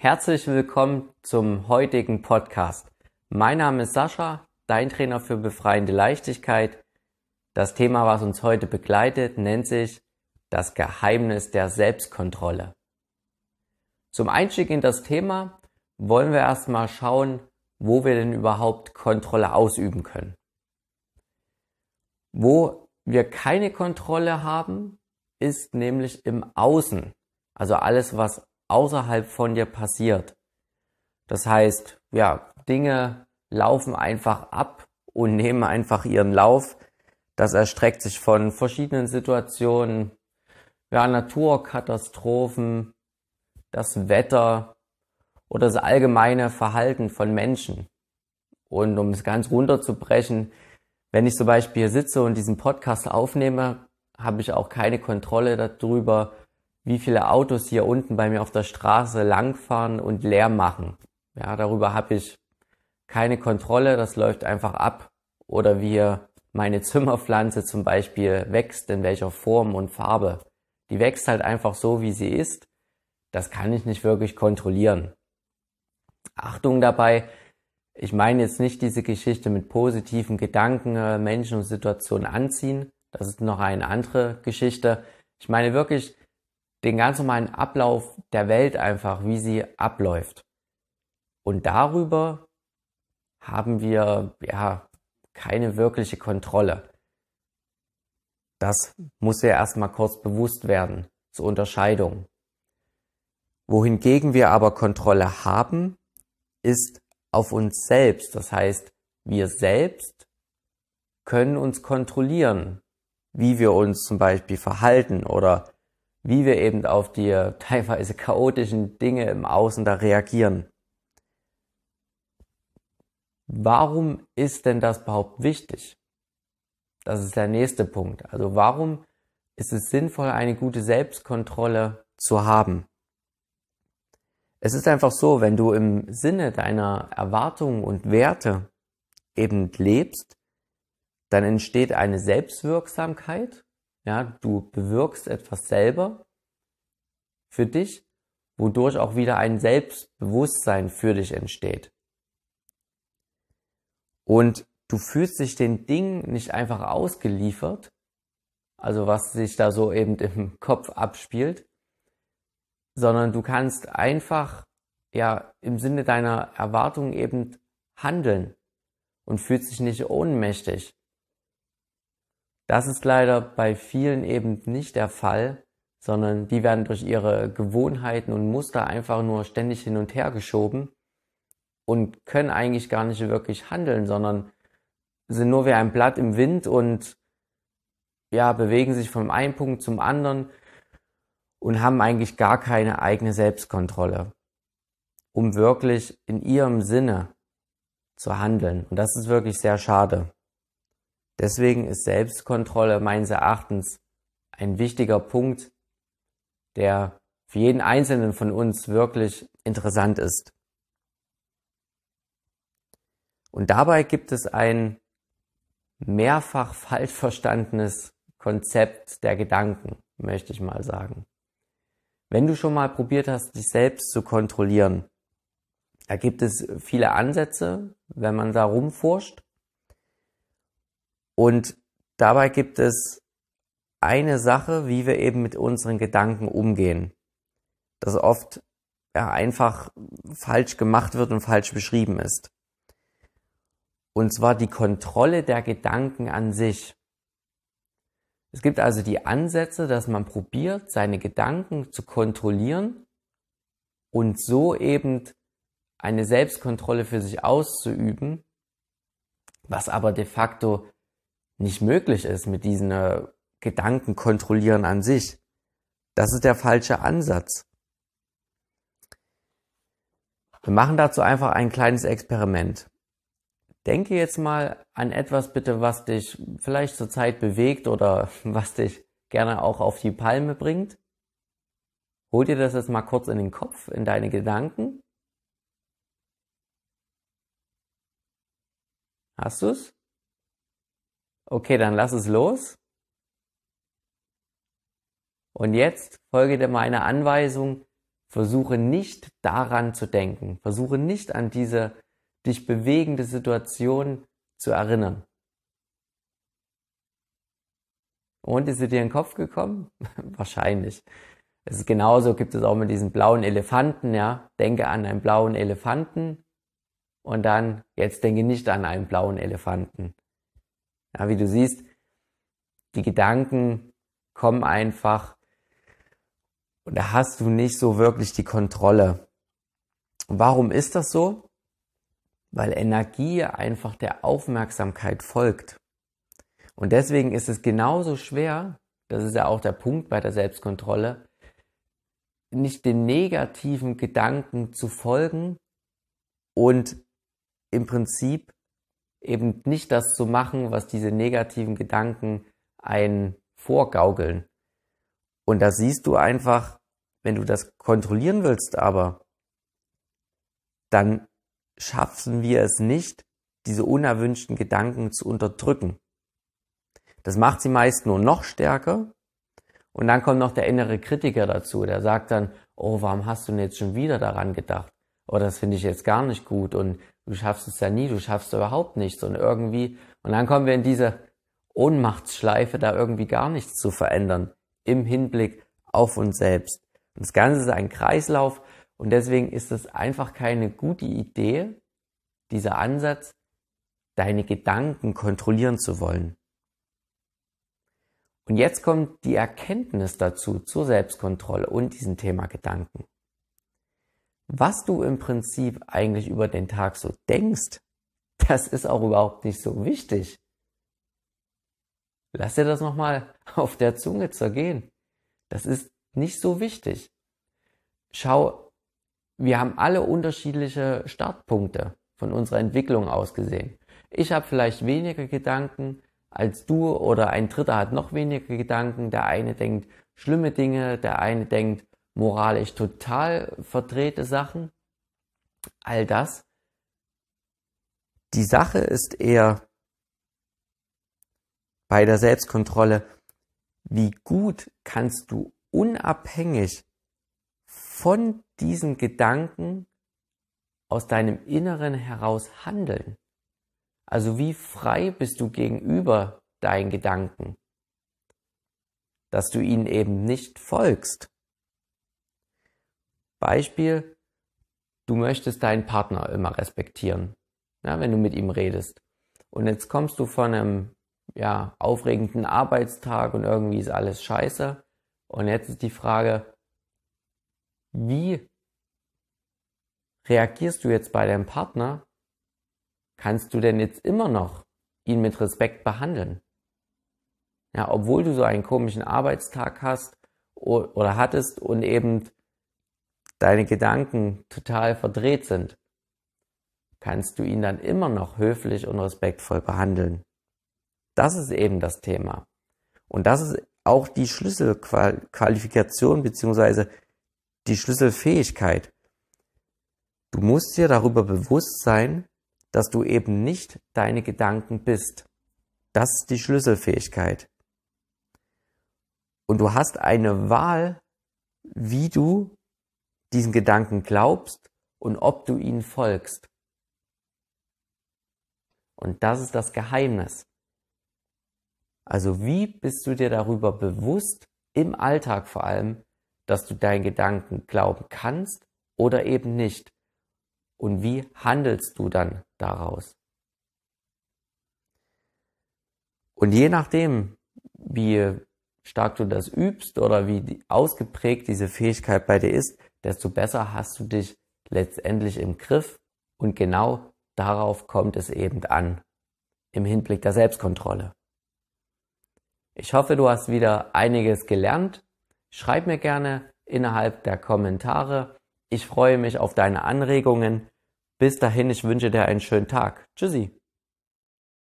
Herzlich willkommen zum heutigen Podcast. Mein Name ist Sascha, dein Trainer für befreiende Leichtigkeit. Das Thema, was uns heute begleitet, nennt sich das Geheimnis der Selbstkontrolle. Zum Einstieg in das Thema wollen wir erstmal schauen, wo wir denn überhaupt Kontrolle ausüben können. Wo wir keine Kontrolle haben, ist nämlich im Außen. Also alles, was außerhalb von dir passiert. Das heißt, ja, Dinge laufen einfach ab und nehmen einfach ihren Lauf. Das erstreckt sich von verschiedenen Situationen, ja, Naturkatastrophen, das Wetter oder das allgemeine Verhalten von Menschen. Und um es ganz runterzubrechen, wenn ich zum Beispiel hier sitze und diesen Podcast aufnehme, habe ich auch keine Kontrolle darüber, wie viele Autos hier unten bei mir auf der Straße langfahren und leer machen. Ja, darüber habe ich keine Kontrolle, das läuft einfach ab. Oder wie meine Zimmerpflanze zum Beispiel wächst, in welcher Form und Farbe. Die wächst halt einfach so, wie sie ist. Das kann ich nicht wirklich kontrollieren. Achtung dabei, ich meine jetzt nicht diese Geschichte mit positiven Gedanken äh, Menschen und Situationen anziehen. Das ist noch eine andere Geschichte. Ich meine wirklich den ganz normalen Ablauf der Welt einfach, wie sie abläuft. Und darüber haben wir ja keine wirkliche Kontrolle. Das muss ja erstmal kurz bewusst werden zur Unterscheidung. Wohingegen wir aber Kontrolle haben, ist auf uns selbst. Das heißt, wir selbst können uns kontrollieren, wie wir uns zum Beispiel verhalten oder wie wir eben auf die teilweise chaotischen Dinge im Außen da reagieren. Warum ist denn das überhaupt wichtig? Das ist der nächste Punkt. Also warum ist es sinnvoll, eine gute Selbstkontrolle zu haben? Es ist einfach so, wenn du im Sinne deiner Erwartungen und Werte eben lebst, dann entsteht eine Selbstwirksamkeit ja, du bewirkst etwas selber für dich, wodurch auch wieder ein Selbstbewusstsein für dich entsteht. Und du fühlst dich den Dingen nicht einfach ausgeliefert, also was sich da so eben im Kopf abspielt, sondern du kannst einfach ja im Sinne deiner Erwartungen eben handeln und fühlst dich nicht ohnmächtig. Das ist leider bei vielen eben nicht der Fall, sondern die werden durch ihre Gewohnheiten und Muster einfach nur ständig hin und her geschoben und können eigentlich gar nicht wirklich handeln, sondern sind nur wie ein Blatt im Wind und ja, bewegen sich vom einen Punkt zum anderen und haben eigentlich gar keine eigene Selbstkontrolle, um wirklich in ihrem Sinne zu handeln. Und das ist wirklich sehr schade. Deswegen ist Selbstkontrolle meines Erachtens ein wichtiger Punkt, der für jeden Einzelnen von uns wirklich interessant ist. Und dabei gibt es ein mehrfach falsch verstandenes Konzept der Gedanken, möchte ich mal sagen. Wenn du schon mal probiert hast, dich selbst zu kontrollieren, da gibt es viele Ansätze, wenn man da rumforscht. Und dabei gibt es eine Sache, wie wir eben mit unseren Gedanken umgehen. Das oft ja, einfach falsch gemacht wird und falsch beschrieben ist. Und zwar die Kontrolle der Gedanken an sich. Es gibt also die Ansätze, dass man probiert, seine Gedanken zu kontrollieren und so eben eine Selbstkontrolle für sich auszuüben, was aber de facto nicht möglich ist mit diesen äh, Gedanken kontrollieren an sich. Das ist der falsche Ansatz. Wir machen dazu einfach ein kleines Experiment. Denke jetzt mal an etwas bitte, was dich vielleicht zurzeit bewegt oder was dich gerne auch auf die Palme bringt. Hol dir das jetzt mal kurz in den Kopf, in deine Gedanken. Hast du's? Okay, dann lass es los. Und jetzt folge dir meine Anweisung, versuche nicht daran zu denken. Versuche nicht an diese dich bewegende Situation zu erinnern. Und ist sie dir in den Kopf gekommen? Wahrscheinlich. Es ist genauso, gibt es auch mit diesen blauen Elefanten, ja. Denke an einen blauen Elefanten und dann, jetzt denke nicht an einen blauen Elefanten. Ja, wie du siehst, die Gedanken kommen einfach und da hast du nicht so wirklich die Kontrolle. warum ist das so? Weil Energie einfach der Aufmerksamkeit folgt. Und deswegen ist es genauso schwer, das ist ja auch der Punkt bei der Selbstkontrolle, nicht den negativen Gedanken zu folgen und im Prinzip eben nicht das zu machen, was diese negativen Gedanken einen vorgaukeln. Und da siehst du einfach, wenn du das kontrollieren willst, aber dann schaffen wir es nicht, diese unerwünschten Gedanken zu unterdrücken. Das macht sie meist nur noch stärker. Und dann kommt noch der innere Kritiker dazu, der sagt dann, oh, warum hast du denn jetzt schon wieder daran gedacht? Oh, das finde ich jetzt gar nicht gut und du schaffst es ja nie, du schaffst überhaupt nichts und irgendwie, und dann kommen wir in diese Ohnmachtsschleife, da irgendwie gar nichts zu verändern im Hinblick auf uns selbst. Und das Ganze ist ein Kreislauf und deswegen ist es einfach keine gute Idee, dieser Ansatz, deine Gedanken kontrollieren zu wollen. Und jetzt kommt die Erkenntnis dazu zur Selbstkontrolle und diesem Thema Gedanken. Was du im Prinzip eigentlich über den Tag so denkst, das ist auch überhaupt nicht so wichtig. Lass dir das nochmal auf der Zunge zergehen. Das ist nicht so wichtig. Schau, wir haben alle unterschiedliche Startpunkte von unserer Entwicklung aus gesehen. Ich habe vielleicht weniger Gedanken als du oder ein Dritter hat noch weniger Gedanken. Der eine denkt schlimme Dinge, der eine denkt moralisch total verdrehte Sachen. All das. Die Sache ist eher bei der Selbstkontrolle, wie gut kannst du unabhängig von diesen Gedanken aus deinem Inneren heraus handeln. Also wie frei bist du gegenüber deinen Gedanken, dass du ihnen eben nicht folgst. Beispiel, du möchtest deinen Partner immer respektieren, ja, wenn du mit ihm redest. Und jetzt kommst du von einem ja, aufregenden Arbeitstag und irgendwie ist alles scheiße. Und jetzt ist die Frage, wie reagierst du jetzt bei deinem Partner, kannst du denn jetzt immer noch ihn mit Respekt behandeln? Ja, obwohl du so einen komischen Arbeitstag hast oder hattest und eben deine Gedanken total verdreht sind, kannst du ihn dann immer noch höflich und respektvoll behandeln. Das ist eben das Thema. Und das ist auch die Schlüsselqualifikation beziehungsweise die Schlüsselfähigkeit. Du musst dir darüber bewusst sein, dass du eben nicht deine Gedanken bist. Das ist die Schlüsselfähigkeit. Und du hast eine Wahl, wie du diesen Gedanken glaubst und ob du ihnen folgst. Und das ist das Geheimnis. Also wie bist du dir darüber bewusst, im Alltag vor allem, dass du deinen Gedanken glauben kannst oder eben nicht? Und wie handelst du dann daraus? Und je nachdem, wie stark du das übst oder wie ausgeprägt diese Fähigkeit bei dir ist, desto besser hast du dich letztendlich im Griff und genau darauf kommt es eben an im Hinblick der Selbstkontrolle. Ich hoffe, du hast wieder einiges gelernt. Schreib mir gerne innerhalb der Kommentare. Ich freue mich auf deine Anregungen. Bis dahin, ich wünsche dir einen schönen Tag. Tschüssi.